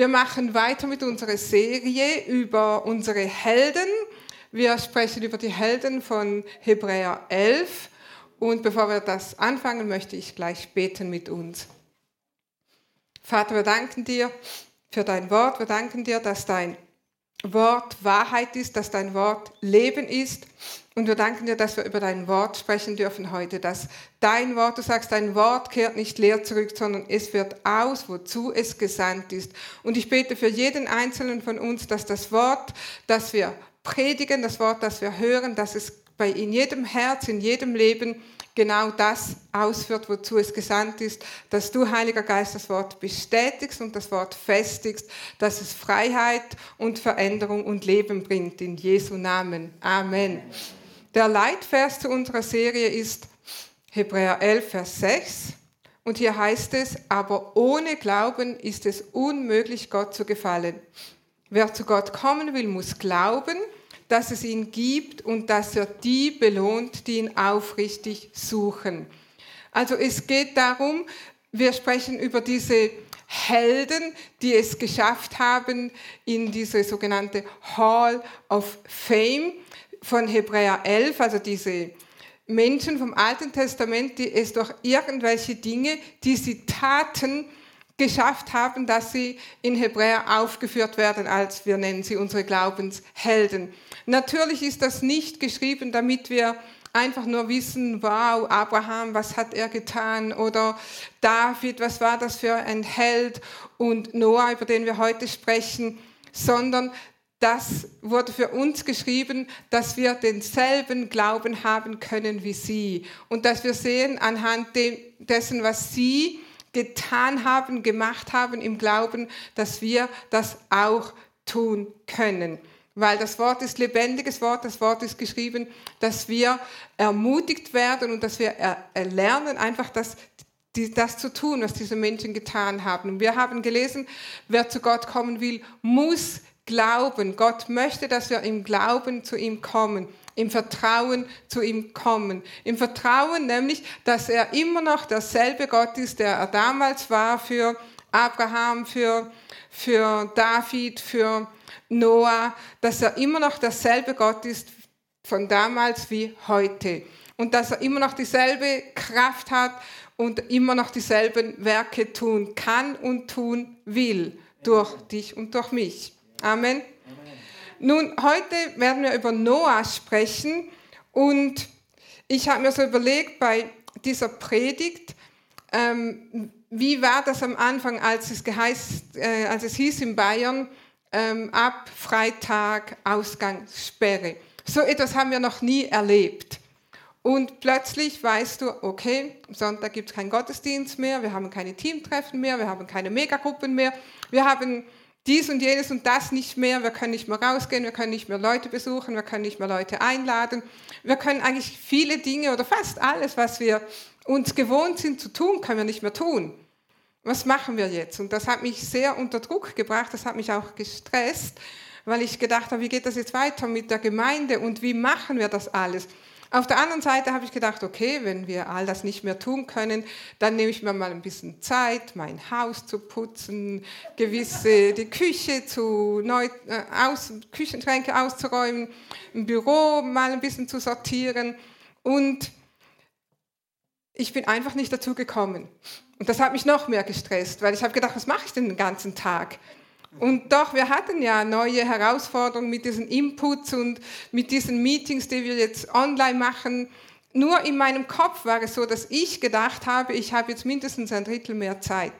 Wir machen weiter mit unserer Serie über unsere Helden. Wir sprechen über die Helden von Hebräer 11. Und bevor wir das anfangen, möchte ich gleich beten mit uns. Vater, wir danken dir für dein Wort. Wir danken dir, dass dein Wort Wahrheit ist, dass dein Wort Leben ist. Und wir danken dir, dass wir über dein Wort sprechen dürfen heute, dass dein Wort, du sagst, dein Wort kehrt nicht leer zurück, sondern es wird aus, wozu es gesandt ist. Und ich bete für jeden Einzelnen von uns, dass das Wort, das wir predigen, das Wort, das wir hören, dass es bei in jedem Herz, in jedem Leben genau das ausführt, wozu es gesandt ist, dass du, Heiliger Geist, das Wort bestätigst und das Wort festigst, dass es Freiheit und Veränderung und Leben bringt. In Jesu Namen. Amen. Der Leitvers zu unserer Serie ist Hebräer 11, Vers 6. Und hier heißt es, aber ohne Glauben ist es unmöglich, Gott zu gefallen. Wer zu Gott kommen will, muss glauben, dass es ihn gibt und dass er die belohnt, die ihn aufrichtig suchen. Also es geht darum, wir sprechen über diese Helden, die es geschafft haben in diese sogenannte Hall of Fame von Hebräer 11, also diese Menschen vom Alten Testament, die es durch irgendwelche Dinge, die sie taten, geschafft haben, dass sie in Hebräer aufgeführt werden als, wir nennen sie unsere Glaubenshelden. Natürlich ist das nicht geschrieben, damit wir einfach nur wissen, wow, Abraham, was hat er getan? Oder David, was war das für ein Held? Und Noah, über den wir heute sprechen, sondern das wurde für uns geschrieben, dass wir denselben Glauben haben können wie sie. Und dass wir sehen anhand dessen, was sie getan haben, gemacht haben im Glauben, dass wir das auch tun können weil das Wort ist lebendiges Wort, das Wort ist geschrieben, dass wir ermutigt werden und dass wir lernen, einfach das, das zu tun, was diese Menschen getan haben. Und wir haben gelesen, wer zu Gott kommen will, muss glauben. Gott möchte, dass wir im Glauben zu ihm kommen, im Vertrauen zu ihm kommen. Im Vertrauen nämlich, dass er immer noch derselbe Gott ist, der er damals war für Abraham, für, für David, für Noah, dass er immer noch derselbe Gott ist von damals wie heute. Und dass er immer noch dieselbe Kraft hat und immer noch dieselben Werke tun kann und tun will durch dich und durch mich. Amen. Nun, heute werden wir über Noah sprechen und ich habe mir so überlegt bei dieser Predigt, ähm, wie war das am Anfang, als es, geheißt, äh, als es hieß in Bayern, ähm, ab Freitag Ausgangssperre. So etwas haben wir noch nie erlebt. Und plötzlich weißt du, okay, am Sonntag gibt es keinen Gottesdienst mehr, wir haben keine Teamtreffen mehr, wir haben keine Megagruppen mehr, wir haben dies und jenes und das nicht mehr, wir können nicht mehr rausgehen, wir können nicht mehr Leute besuchen, wir können nicht mehr Leute einladen, wir können eigentlich viele Dinge oder fast alles, was wir uns gewohnt sind zu tun, können wir nicht mehr tun was machen wir jetzt? Und das hat mich sehr unter Druck gebracht, das hat mich auch gestresst, weil ich gedacht habe, wie geht das jetzt weiter mit der Gemeinde und wie machen wir das alles? Auf der anderen Seite habe ich gedacht, okay, wenn wir all das nicht mehr tun können, dann nehme ich mir mal ein bisschen Zeit, mein Haus zu putzen, gewisse die Küche zu neu, äh, aus, Küchenschränke auszuräumen, ein Büro mal ein bisschen zu sortieren und ich bin einfach nicht dazu gekommen. Und das hat mich noch mehr gestresst, weil ich habe gedacht, was mache ich denn den ganzen Tag? Und doch, wir hatten ja neue Herausforderungen mit diesen Inputs und mit diesen Meetings, die wir jetzt online machen. Nur in meinem Kopf war es so, dass ich gedacht habe, ich habe jetzt mindestens ein Drittel mehr Zeit.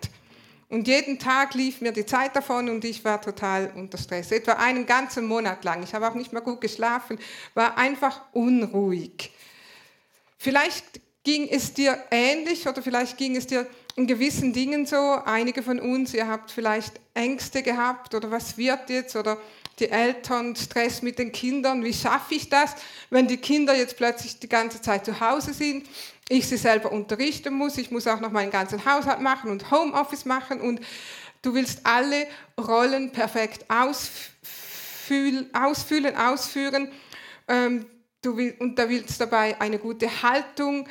Und jeden Tag lief mir die Zeit davon und ich war total unter Stress. Etwa einen ganzen Monat lang. Ich habe auch nicht mehr gut geschlafen, war einfach unruhig. Vielleicht ging es dir ähnlich oder vielleicht ging es dir in gewissen Dingen so. Einige von uns, ihr habt vielleicht Ängste gehabt oder was wird jetzt oder die Eltern Stress mit den Kindern. Wie schaffe ich das, wenn die Kinder jetzt plötzlich die ganze Zeit zu Hause sind? Ich sie selber unterrichten muss. Ich muss auch noch meinen ganzen Haushalt machen und Homeoffice machen und du willst alle Rollen perfekt ausfüllen, ausführen. Ähm, du will, und da willst dabei eine gute Haltung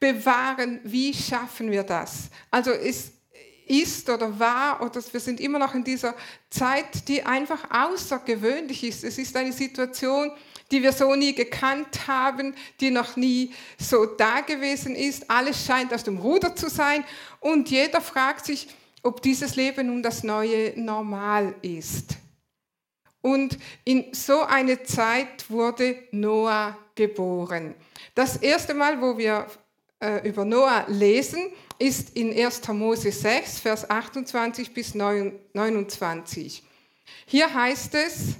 bewahren. Wie schaffen wir das? Also ist, ist oder war oder wir sind immer noch in dieser Zeit, die einfach außergewöhnlich ist. Es ist eine Situation, die wir so nie gekannt haben, die noch nie so da gewesen ist. Alles scheint aus dem Ruder zu sein und jeder fragt sich, ob dieses Leben nun das neue Normal ist. Und in so eine Zeit wurde Noah geboren. Das erste Mal, wo wir äh, über Noah lesen, ist in 1. Mose 6, Vers 28 bis 29. Hier heißt es,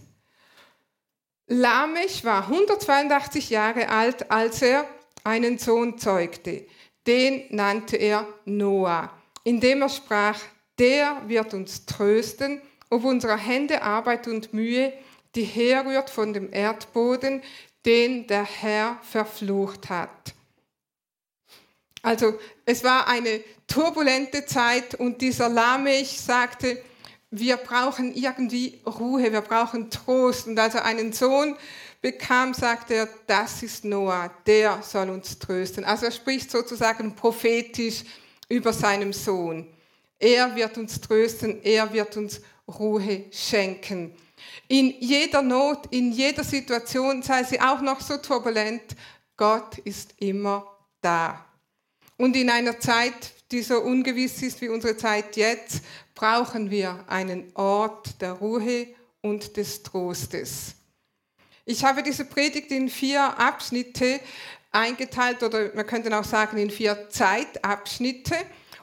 Lamech war 182 Jahre alt, als er einen Sohn zeugte. Den nannte er Noah, indem er sprach, der wird uns trösten, ob unserer Hände Arbeit und Mühe, die herrührt von dem Erdboden, den der Herr verflucht hat. Also es war eine turbulente Zeit und dieser Lamech sagte, wir brauchen irgendwie Ruhe, wir brauchen Trost. Und als er einen Sohn bekam, sagte er, das ist Noah, der soll uns trösten. Also er spricht sozusagen prophetisch über seinem Sohn. Er wird uns trösten, er wird uns Ruhe schenken. In jeder Not, in jeder Situation, sei sie auch noch so turbulent, Gott ist immer da. Und in einer Zeit, die so ungewiss ist wie unsere Zeit jetzt, brauchen wir einen Ort der Ruhe und des Trostes. Ich habe diese Predigt in vier Abschnitte eingeteilt oder wir könnten auch sagen in vier Zeitabschnitte.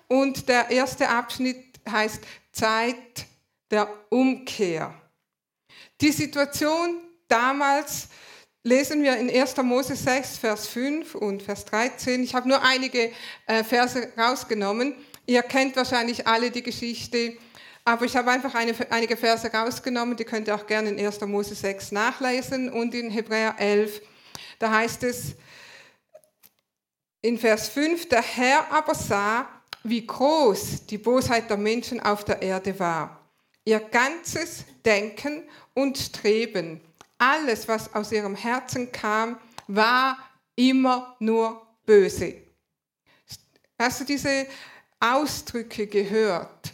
Und der erste Abschnitt heißt Zeit der Umkehr. Die Situation damals lesen wir in 1. Mose 6, Vers 5 und Vers 13. Ich habe nur einige äh, Verse rausgenommen. Ihr kennt wahrscheinlich alle die Geschichte, aber ich habe einfach eine, einige Verse rausgenommen. Die könnt ihr auch gerne in 1. Mose 6 nachlesen und in Hebräer 11. Da heißt es in Vers 5, der Herr aber sah, wie groß die Bosheit der Menschen auf der Erde war. Ihr ganzes Denken und Streben alles, was aus ihrem Herzen kam, war immer nur böse. Hast du diese Ausdrücke gehört?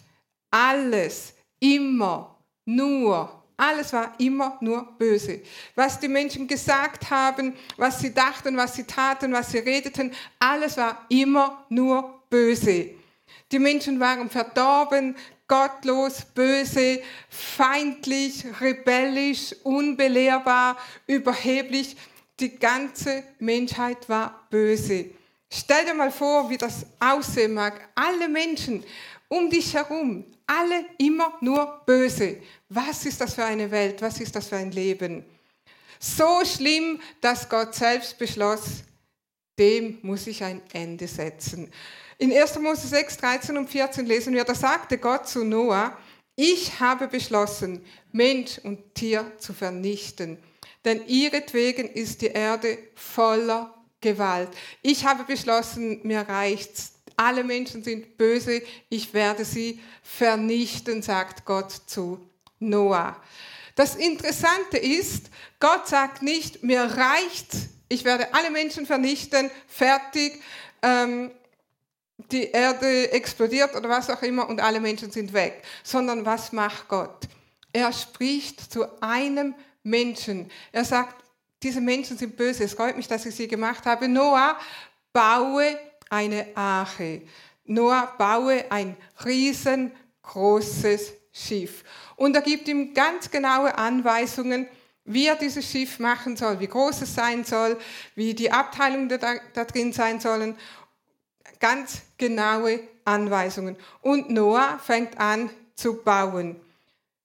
Alles, immer, nur, alles war immer nur böse. Was die Menschen gesagt haben, was sie dachten, was sie taten, was sie redeten, alles war immer nur böse. Die Menschen waren verdorben, gottlos, böse, feindlich, rebellisch, unbelehrbar, überheblich. Die ganze Menschheit war böse. Stell dir mal vor, wie das aussehen mag. Alle Menschen um dich herum, alle immer nur böse. Was ist das für eine Welt? Was ist das für ein Leben? So schlimm, dass Gott selbst beschloss, dem muss ich ein Ende setzen. In 1. Mose 6, 13 und 14 lesen wir, da sagte Gott zu Noah, ich habe beschlossen, Mensch und Tier zu vernichten, denn ihretwegen ist die Erde voller Gewalt. Ich habe beschlossen, mir reicht's. Alle Menschen sind böse, ich werde sie vernichten, sagt Gott zu Noah. Das Interessante ist, Gott sagt nicht, mir reicht's, ich werde alle Menschen vernichten, fertig. Ähm, die Erde explodiert oder was auch immer und alle Menschen sind weg, sondern was macht Gott? Er spricht zu einem Menschen. Er sagt, diese Menschen sind böse, es freut mich, dass ich sie gemacht habe. Noah, baue eine Arche. Noah, baue ein riesengroßes Schiff. Und er gibt ihm ganz genaue Anweisungen, wie er dieses Schiff machen soll, wie groß es sein soll, wie die Abteilungen da, da drin sein sollen ganz genaue Anweisungen. Und Noah fängt an zu bauen.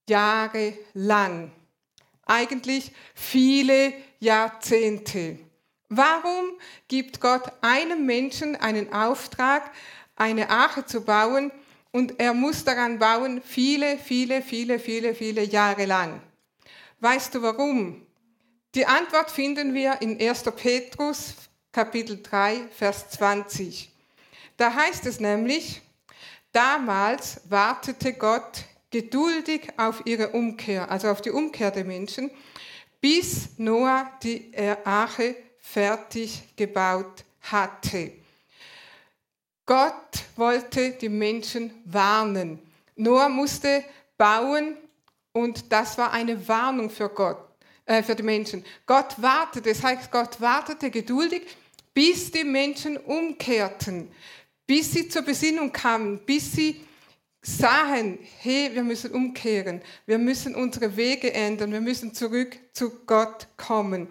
Jahrelang. Eigentlich viele Jahrzehnte. Warum gibt Gott einem Menschen einen Auftrag, eine Arche zu bauen und er muss daran bauen viele, viele, viele, viele, viele Jahre lang? Weißt du warum? Die Antwort finden wir in 1. Petrus Kapitel 3, Vers 20. Da heißt es nämlich, damals wartete Gott geduldig auf ihre Umkehr, also auf die Umkehr der Menschen, bis Noah die Arche fertig gebaut hatte. Gott wollte die Menschen warnen. Noah musste bauen und das war eine Warnung für Gott, äh, für die Menschen. Gott wartete, das heißt, Gott wartete geduldig, bis die Menschen umkehrten, bis sie zur Besinnung kamen, bis sie sahen, hey, wir müssen umkehren, wir müssen unsere Wege ändern, wir müssen zurück zu Gott kommen.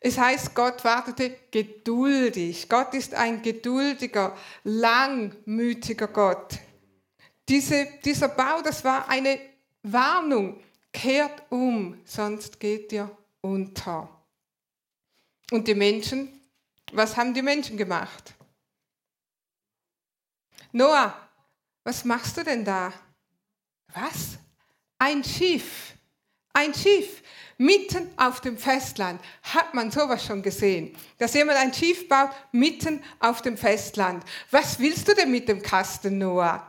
Es heißt, Gott wartete geduldig. Gott ist ein geduldiger, langmütiger Gott. Diese, dieser Bau, das war eine Warnung. Kehrt um, sonst geht ihr unter. Und die Menschen, was haben die Menschen gemacht? Noah, was machst du denn da? Was? Ein Schiff. Ein Schiff. Mitten auf dem Festland hat man sowas schon gesehen, dass jemand ein Schiff baut mitten auf dem Festland. Was willst du denn mit dem Kasten, Noah?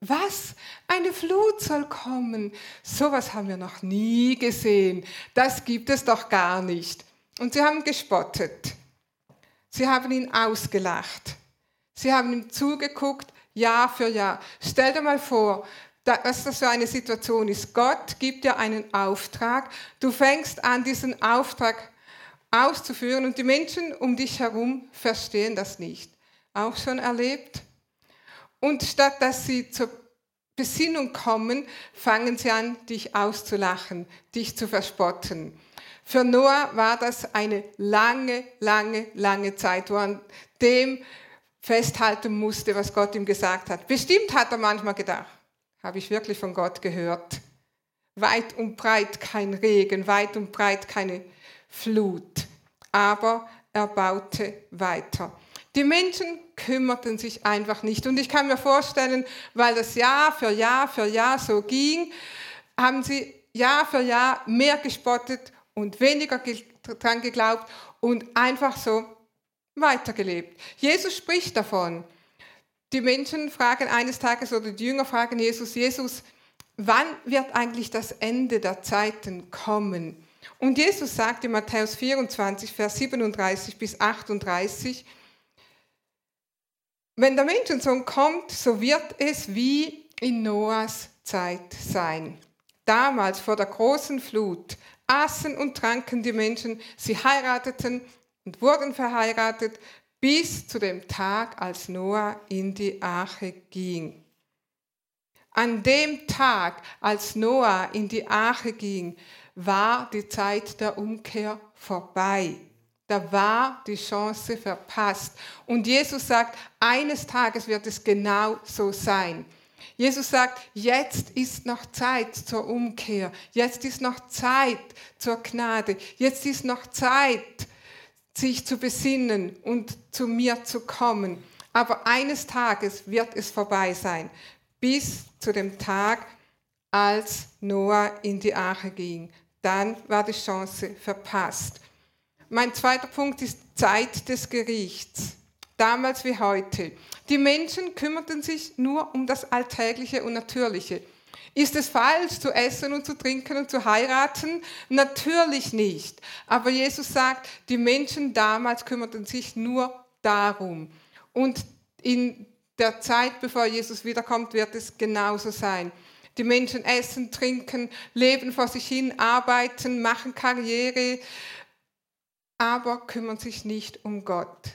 Was? Eine Flut soll kommen. Sowas haben wir noch nie gesehen. Das gibt es doch gar nicht. Und sie haben gespottet. Sie haben ihn ausgelacht. Sie haben ihm zugeguckt, Jahr für Jahr. Stell dir mal vor, was das für eine Situation ist. Gott gibt dir einen Auftrag. Du fängst an, diesen Auftrag auszuführen und die Menschen um dich herum verstehen das nicht. Auch schon erlebt? Und statt dass sie zur Besinnung kommen, fangen sie an, dich auszulachen, dich zu verspotten. Für Noah war das eine lange, lange, lange Zeit, wo an dem festhalten musste, was Gott ihm gesagt hat. Bestimmt hat er manchmal gedacht, habe ich wirklich von Gott gehört. Weit und breit kein Regen, weit und breit keine Flut. Aber er baute weiter. Die Menschen kümmerten sich einfach nicht. Und ich kann mir vorstellen, weil das Jahr für Jahr für Jahr so ging, haben sie Jahr für Jahr mehr gespottet und weniger dran geglaubt und einfach so weitergelebt. Jesus spricht davon. Die Menschen fragen eines Tages oder die Jünger fragen Jesus, Jesus, wann wird eigentlich das Ende der Zeiten kommen? Und Jesus sagt in Matthäus 24, Vers 37 bis 38, wenn der Menschensohn kommt, so wird es wie in Noahs Zeit sein. Damals vor der großen Flut aßen und tranken die Menschen, sie heirateten und wurden verheiratet bis zu dem Tag, als Noah in die Arche ging. An dem Tag, als Noah in die Arche ging, war die Zeit der Umkehr vorbei. Da war die Chance verpasst. Und Jesus sagt, eines Tages wird es genau so sein. Jesus sagt, jetzt ist noch Zeit zur Umkehr. Jetzt ist noch Zeit zur Gnade. Jetzt ist noch Zeit, sich zu besinnen und zu mir zu kommen. Aber eines Tages wird es vorbei sein, bis zu dem Tag, als Noah in die Arche ging. Dann war die Chance verpasst. Mein zweiter Punkt ist Zeit des Gerichts. Damals wie heute. Die Menschen kümmerten sich nur um das Alltägliche und Natürliche. Ist es falsch zu essen und zu trinken und zu heiraten? Natürlich nicht. Aber Jesus sagt, die Menschen damals kümmerten sich nur darum. Und in der Zeit, bevor Jesus wiederkommt, wird es genauso sein. Die Menschen essen, trinken, leben vor sich hin, arbeiten, machen Karriere, aber kümmern sich nicht um Gott.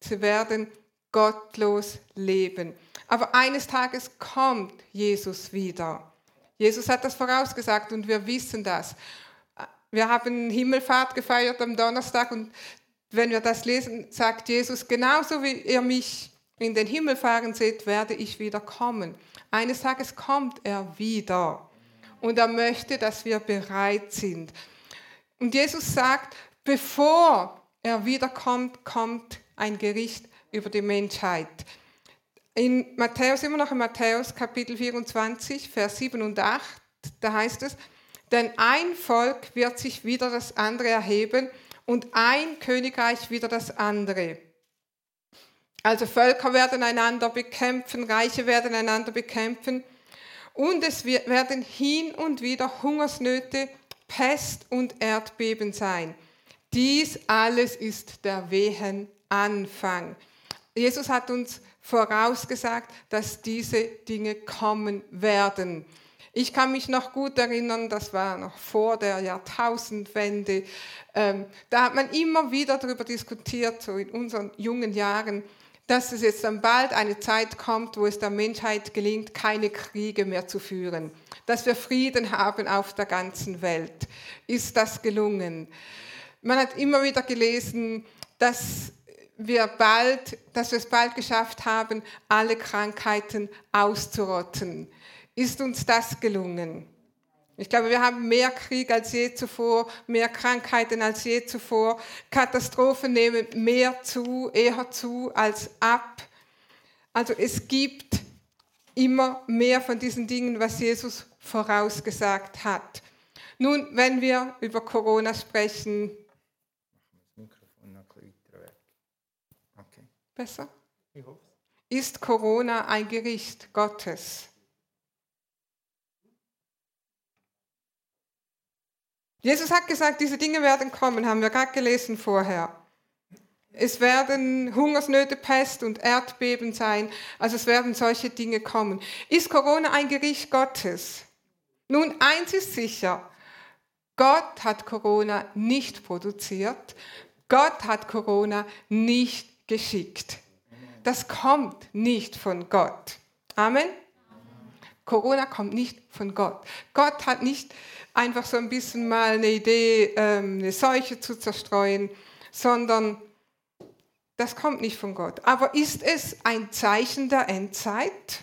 Sie werden gottlos leben. Aber eines Tages kommt Jesus wieder. Jesus hat das vorausgesagt und wir wissen das. Wir haben Himmelfahrt gefeiert am Donnerstag und wenn wir das lesen, sagt Jesus, genauso wie ihr mich in den Himmel fahren seht, werde ich wieder kommen. Eines Tages kommt er wieder und er möchte, dass wir bereit sind. Und Jesus sagt, bevor er wiederkommt, kommt ein Gericht über die Menschheit. In Matthäus, immer noch in Matthäus Kapitel 24, Vers 7 und 8, da heißt es, denn ein Volk wird sich wieder das andere erheben und ein Königreich wieder das andere. Also Völker werden einander bekämpfen, Reiche werden einander bekämpfen und es werden hin und wieder Hungersnöte, Pest und Erdbeben sein. Dies alles ist der Wehen Anfang. Jesus hat uns vorausgesagt, dass diese Dinge kommen werden. Ich kann mich noch gut erinnern, das war noch vor der Jahrtausendwende. Ähm, da hat man immer wieder darüber diskutiert, so in unseren jungen Jahren, dass es jetzt dann bald eine Zeit kommt, wo es der Menschheit gelingt, keine Kriege mehr zu führen, dass wir Frieden haben auf der ganzen Welt. Ist das gelungen? Man hat immer wieder gelesen, dass wir bald, dass wir es bald geschafft haben, alle Krankheiten auszurotten. Ist uns das gelungen? Ich glaube, wir haben mehr Krieg als je zuvor, mehr Krankheiten als je zuvor. Katastrophen nehmen mehr zu, eher zu als ab. Also es gibt immer mehr von diesen Dingen, was Jesus vorausgesagt hat. Nun, wenn wir über Corona sprechen. Besser? Ist Corona ein Gericht Gottes? Jesus hat gesagt, diese Dinge werden kommen, haben wir gerade gelesen vorher. Es werden Hungersnöte, Pest und Erdbeben sein. Also es werden solche Dinge kommen. Ist Corona ein Gericht Gottes? Nun, eins ist sicher. Gott hat Corona nicht produziert. Gott hat Corona nicht geschickt. Das kommt nicht von Gott. Amen. Corona kommt nicht von Gott. Gott hat nicht einfach so ein bisschen mal eine Idee, ähm, eine Seuche zu zerstreuen, sondern das kommt nicht von Gott. Aber ist es ein Zeichen der Endzeit?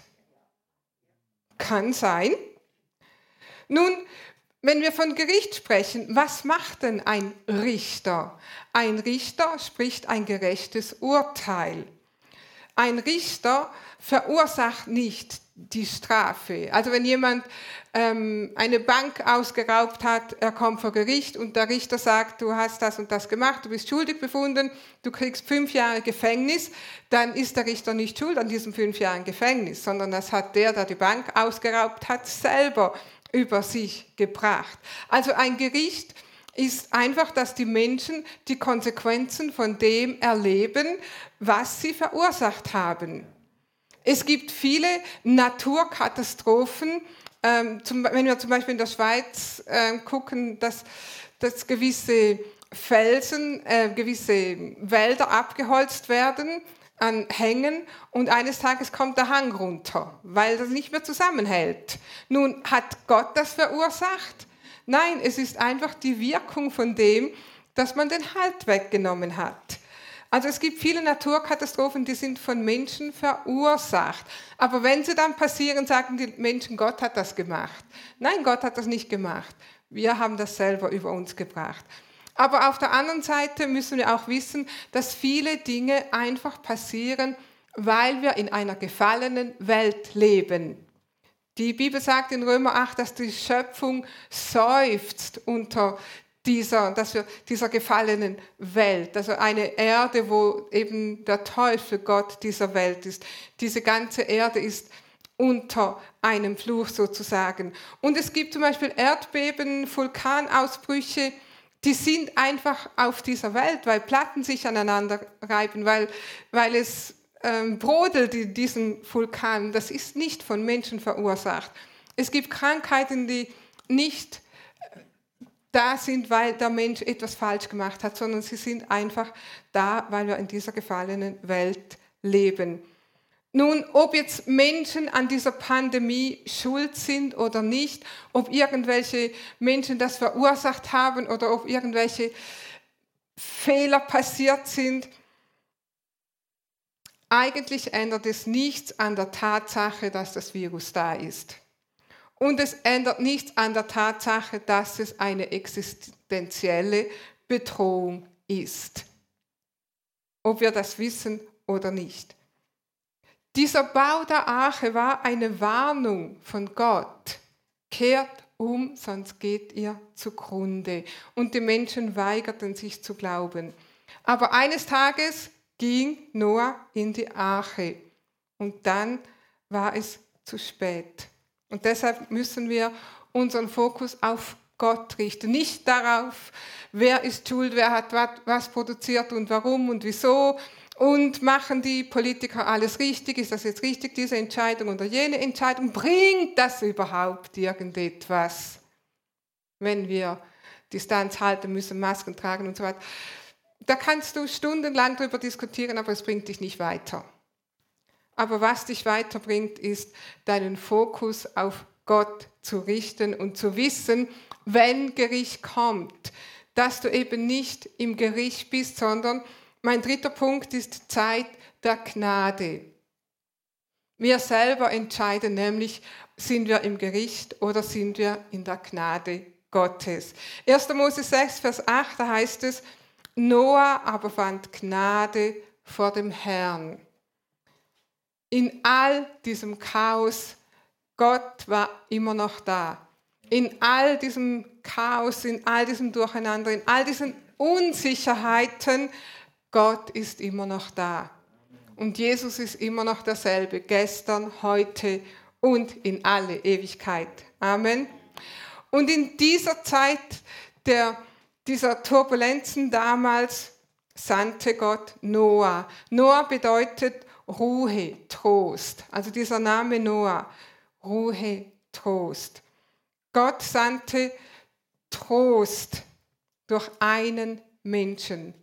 Kann sein. Nun, wenn wir von Gericht sprechen, was macht denn ein Richter? Ein Richter spricht ein gerechtes Urteil. Ein Richter verursacht nicht die Strafe. Also wenn jemand ähm, eine Bank ausgeraubt hat, er kommt vor Gericht und der Richter sagt, du hast das und das gemacht, du bist schuldig befunden, du kriegst fünf Jahre Gefängnis, dann ist der Richter nicht schuld an diesem fünf Jahren Gefängnis, sondern das hat der, der die Bank ausgeraubt hat, selber über sich gebracht. Also ein Gericht ist einfach, dass die Menschen die Konsequenzen von dem erleben, was sie verursacht haben. Es gibt viele Naturkatastrophen. Ähm, wenn wir zum Beispiel in der Schweiz äh, gucken, dass, dass gewisse Felsen, äh, gewisse Wälder abgeholzt werden an Hängen und eines Tages kommt der Hang runter, weil das nicht mehr zusammenhält. Nun, hat Gott das verursacht? Nein, es ist einfach die Wirkung von dem, dass man den Halt weggenommen hat. Also es gibt viele Naturkatastrophen, die sind von Menschen verursacht. Aber wenn sie dann passieren, sagen die Menschen, Gott hat das gemacht. Nein, Gott hat das nicht gemacht. Wir haben das selber über uns gebracht. Aber auf der anderen Seite müssen wir auch wissen, dass viele Dinge einfach passieren, weil wir in einer gefallenen Welt leben. Die Bibel sagt in Römer 8, dass die Schöpfung seufzt unter dieser, dass wir dieser gefallenen Welt, also eine Erde, wo eben der Teufel Gott dieser Welt ist. Diese ganze Erde ist unter einem Fluch sozusagen. Und es gibt zum Beispiel Erdbeben, Vulkanausbrüche, die sind einfach auf dieser Welt, weil Platten sich aneinander reiben, weil, weil es ähm, brodelt in diesen Vulkanen. Das ist nicht von Menschen verursacht. Es gibt Krankheiten, die nicht da sind, weil der Mensch etwas falsch gemacht hat, sondern sie sind einfach da, weil wir in dieser gefallenen Welt leben. Nun, ob jetzt Menschen an dieser Pandemie schuld sind oder nicht, ob irgendwelche Menschen das verursacht haben oder ob irgendwelche Fehler passiert sind, eigentlich ändert es nichts an der Tatsache, dass das Virus da ist. Und es ändert nichts an der Tatsache, dass es eine existenzielle Bedrohung ist. Ob wir das wissen oder nicht. Dieser Bau der Arche war eine Warnung von Gott. Kehrt um, sonst geht ihr zugrunde. Und die Menschen weigerten sich zu glauben. Aber eines Tages ging Noah in die Arche und dann war es zu spät. Und deshalb müssen wir unseren Fokus auf Gott richten, nicht darauf, wer ist schuld, wer hat was produziert und warum und wieso, Und machen die Politiker alles richtig? Ist das jetzt richtig, diese Entscheidung oder jene Entscheidung? Bringt das überhaupt irgendetwas, wenn wir Distanz halten müssen, Masken tragen und so weiter? Da kannst du stundenlang darüber diskutieren, aber es bringt dich nicht weiter. Aber was dich weiterbringt, ist deinen Fokus auf Gott zu richten und zu wissen, wenn Gericht kommt, dass du eben nicht im Gericht bist, sondern mein dritter Punkt ist Zeit der Gnade. Wir selber entscheiden nämlich, sind wir im Gericht oder sind wir in der Gnade Gottes. 1. Mose 6, Vers 8, da heißt es, Noah aber fand Gnade vor dem Herrn. In all diesem Chaos, Gott war immer noch da. In all diesem Chaos, in all diesem Durcheinander, in all diesen Unsicherheiten Gott ist immer noch da. Und Jesus ist immer noch derselbe, gestern, heute und in alle Ewigkeit. Amen. Und in dieser Zeit der, dieser Turbulenzen damals sandte Gott Noah. Noah bedeutet Ruhe, Trost. Also dieser Name Noah, Ruhe, Trost. Gott sandte Trost durch einen Menschen.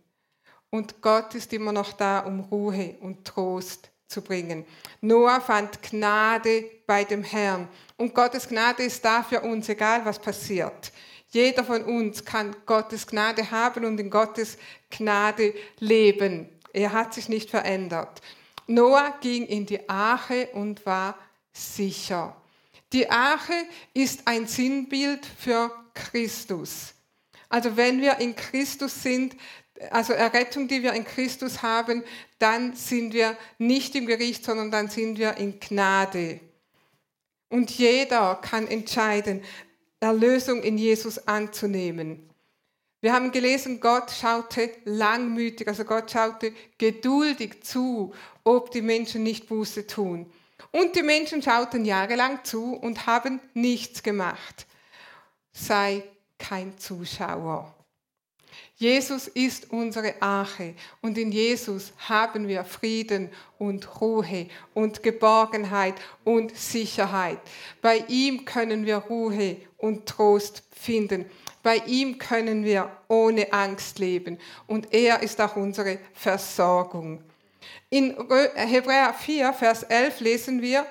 Und Gott ist immer noch da, um Ruhe und Trost zu bringen. Noah fand Gnade bei dem Herrn. Und Gottes Gnade ist da für uns, egal was passiert. Jeder von uns kann Gottes Gnade haben und in Gottes Gnade leben. Er hat sich nicht verändert. Noah ging in die Arche und war sicher. Die Arche ist ein Sinnbild für Christus. Also wenn wir in Christus sind, also Errettung, die wir in Christus haben, dann sind wir nicht im Gericht, sondern dann sind wir in Gnade. Und jeder kann entscheiden, Erlösung in Jesus anzunehmen. Wir haben gelesen, Gott schaute langmütig, also Gott schaute geduldig zu, ob die Menschen nicht Buße tun. Und die Menschen schauten jahrelang zu und haben nichts gemacht. Sei kein Zuschauer. Jesus ist unsere Arche und in Jesus haben wir Frieden und Ruhe und Geborgenheit und Sicherheit. Bei ihm können wir Ruhe und Trost finden. Bei ihm können wir ohne Angst leben und er ist auch unsere Versorgung. In Hebräer 4, Vers 11 lesen wir,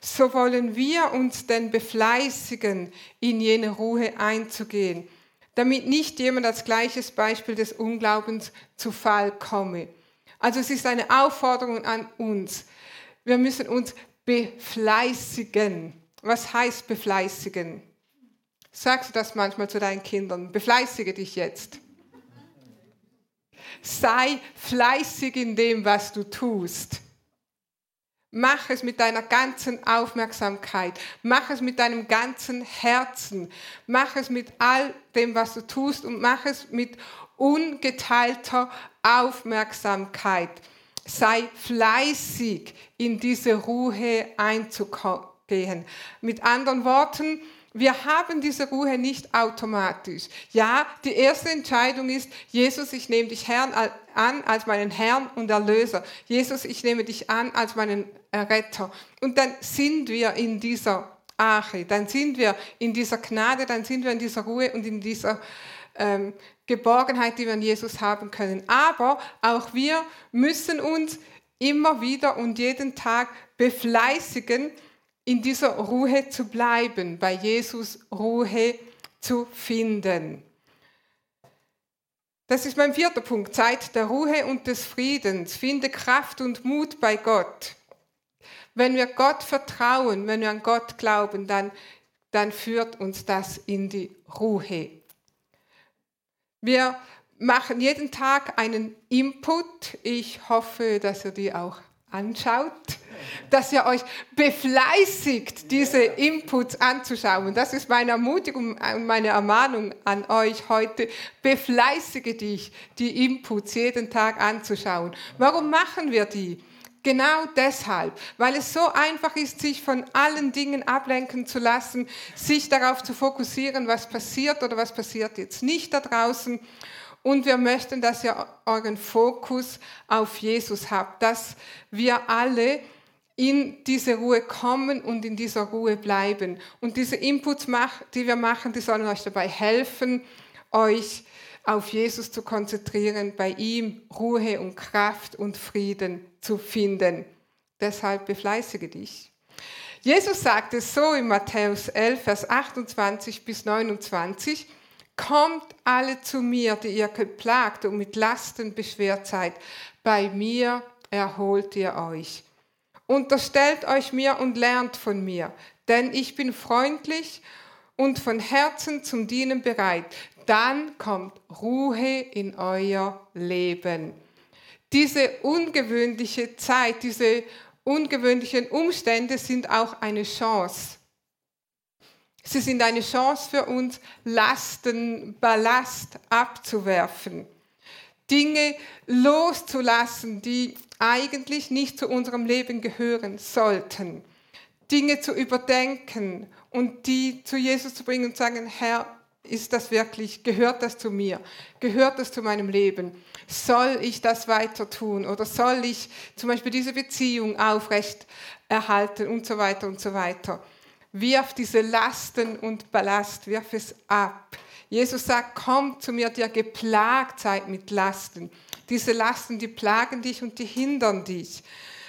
so wollen wir uns denn befleißigen, in jene Ruhe einzugehen damit nicht jemand als gleiches Beispiel des Unglaubens zu Fall komme. Also es ist eine Aufforderung an uns. Wir müssen uns befleißigen. Was heißt befleißigen? Sagst du das manchmal zu deinen Kindern? Befleißige dich jetzt. Sei fleißig in dem, was du tust. Mach es mit deiner ganzen Aufmerksamkeit. Mach es mit deinem ganzen Herzen. Mach es mit all dem, was du tust und mach es mit ungeteilter Aufmerksamkeit. Sei fleißig, in diese Ruhe einzugehen. Mit anderen Worten, wir haben diese Ruhe nicht automatisch. Ja, die erste Entscheidung ist, Jesus, ich nehme dich Herrn an als meinen Herrn und Erlöser. Jesus, ich nehme dich an als meinen Retter. Und dann sind wir in dieser Arche, dann sind wir in dieser Gnade, dann sind wir in dieser Ruhe und in dieser ähm, Geborgenheit, die wir in Jesus haben können. Aber auch wir müssen uns immer wieder und jeden Tag befleißigen, in dieser Ruhe zu bleiben, bei Jesus Ruhe zu finden. Das ist mein vierter Punkt, Zeit der Ruhe und des Friedens. Finde Kraft und Mut bei Gott. Wenn wir Gott vertrauen, wenn wir an Gott glauben, dann, dann führt uns das in die Ruhe. Wir machen jeden Tag einen Input. Ich hoffe, dass ihr die auch anschaut dass ihr euch befleißigt, diese Inputs anzuschauen. Das ist meine Ermutigung und meine Ermahnung an euch heute. Befleißige dich, die Inputs jeden Tag anzuschauen. Warum machen wir die? Genau deshalb, weil es so einfach ist, sich von allen Dingen ablenken zu lassen, sich darauf zu fokussieren, was passiert oder was passiert jetzt nicht da draußen Und wir möchten, dass ihr euren Fokus auf Jesus habt, dass wir alle in diese Ruhe kommen und in dieser Ruhe bleiben. Und diese Inputs, die wir machen, die sollen euch dabei helfen, euch auf Jesus zu konzentrieren, bei ihm Ruhe und Kraft und Frieden zu finden. Deshalb befleißige dich. Jesus sagt es so in Matthäus 11, Vers 28 bis 29, Kommt alle zu mir, die ihr geplagt und mit Lasten beschwert seid. Bei mir erholt ihr euch. Unterstellt euch mir und lernt von mir, denn ich bin freundlich und von Herzen zum Dienen bereit. Dann kommt Ruhe in euer Leben. Diese ungewöhnliche Zeit, diese ungewöhnlichen Umstände sind auch eine Chance. Sie sind eine Chance für uns, Lasten, Ballast abzuwerfen, Dinge loszulassen, die eigentlich nicht zu unserem Leben gehören sollten, Dinge zu überdenken und die zu Jesus zu bringen und sagen, Herr, ist das wirklich, gehört das zu mir? Gehört das zu meinem Leben? Soll ich das weiter tun? Oder soll ich zum Beispiel diese Beziehung aufrecht erhalten und so weiter und so weiter? Wirf diese Lasten und Ballast, wirf es ab. Jesus sagt, komm zu mir, der geplagt seid mit Lasten. Diese Lasten, die plagen dich und die hindern dich.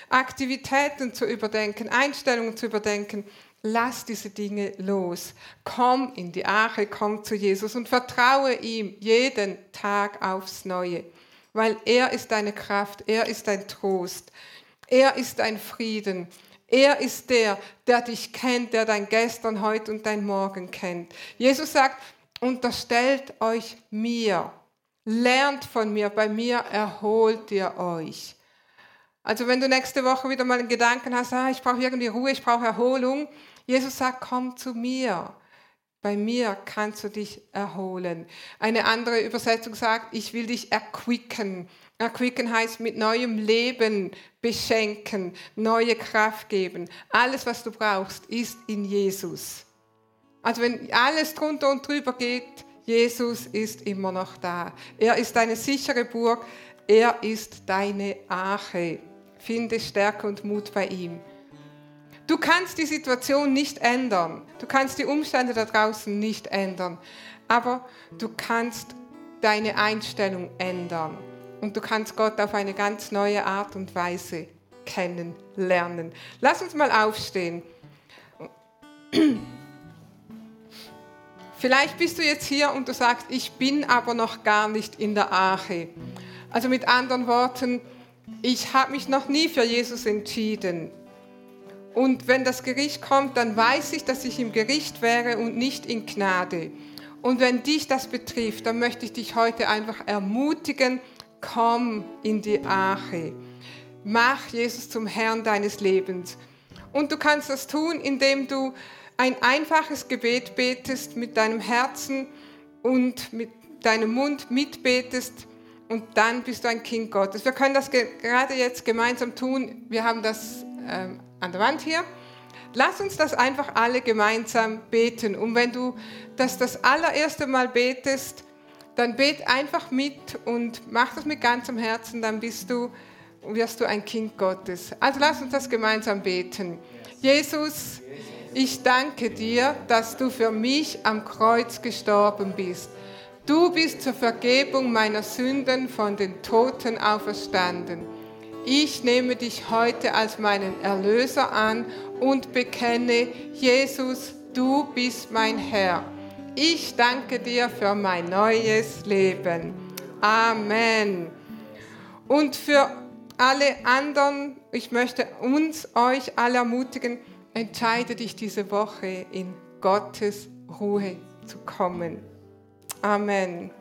Aktivitäten zu überdenken, Einstellungen zu überdenken, lass diese Dinge los. Komm in die Arche, komm zu Jesus und vertraue ihm jeden Tag aufs Neue, weil er ist deine Kraft, er ist dein Trost, er ist dein Frieden. Er ist der, der dich kennt, der dein Gestern, heute und dein Morgen kennt. Jesus sagt, unterstellt euch mir, lernt von mir, bei mir erholt ihr euch. Also wenn du nächste Woche wieder mal einen Gedanken hast, ah, ich brauche irgendwie Ruhe, ich brauche Erholung, Jesus sagt, komm zu mir. Bei mir kannst du dich erholen. Eine andere Übersetzung sagt, ich will dich erquicken. Erquicken heißt mit neuem Leben beschenken, neue Kraft geben. Alles, was du brauchst, ist in Jesus. Also wenn alles drunter und drüber geht, Jesus ist immer noch da. Er ist deine sichere Burg. Er ist deine Arche. Finde Stärke und Mut bei ihm. Du kannst die Situation nicht ändern. Du kannst die Umstände da draußen nicht ändern. Aber du kannst deine Einstellung ändern. Und du kannst Gott auf eine ganz neue Art und Weise kennenlernen. Lass uns mal aufstehen. Vielleicht bist du jetzt hier und du sagst, ich bin aber noch gar nicht in der Arche. Also mit anderen Worten, ich habe mich noch nie für Jesus entschieden. Und wenn das Gericht kommt, dann weiß ich, dass ich im Gericht wäre und nicht in Gnade. Und wenn dich das betrifft, dann möchte ich dich heute einfach ermutigen, komm in die Arche. Mach Jesus zum Herrn deines Lebens. Und du kannst das tun, indem du ein einfaches Gebet betest mit deinem Herzen und mit deinem Mund mitbetest und dann bist du ein Kind Gottes. Wir können das gerade jetzt gemeinsam tun. Wir haben das ähm, an der Wand hier. Lass uns das einfach alle gemeinsam beten. Und wenn du das das allererste Mal betest, dann bet einfach mit und mach das mit ganzem Herzen, dann bist du, wirst du ein Kind Gottes. Also lass uns das gemeinsam beten. Jesus, ich danke dir, dass du für mich am Kreuz gestorben bist. Du bist zur Vergebung meiner Sünden von den Toten auferstanden ich nehme dich heute als meinen Erlöser an und bekenne, Jesus, du bist mein Herr. Ich danke dir für mein neues Leben. Amen. Und für alle anderen, ich möchte uns, euch alle ermutigen, entscheide dich diese Woche in Gottes Ruhe zu kommen. Amen.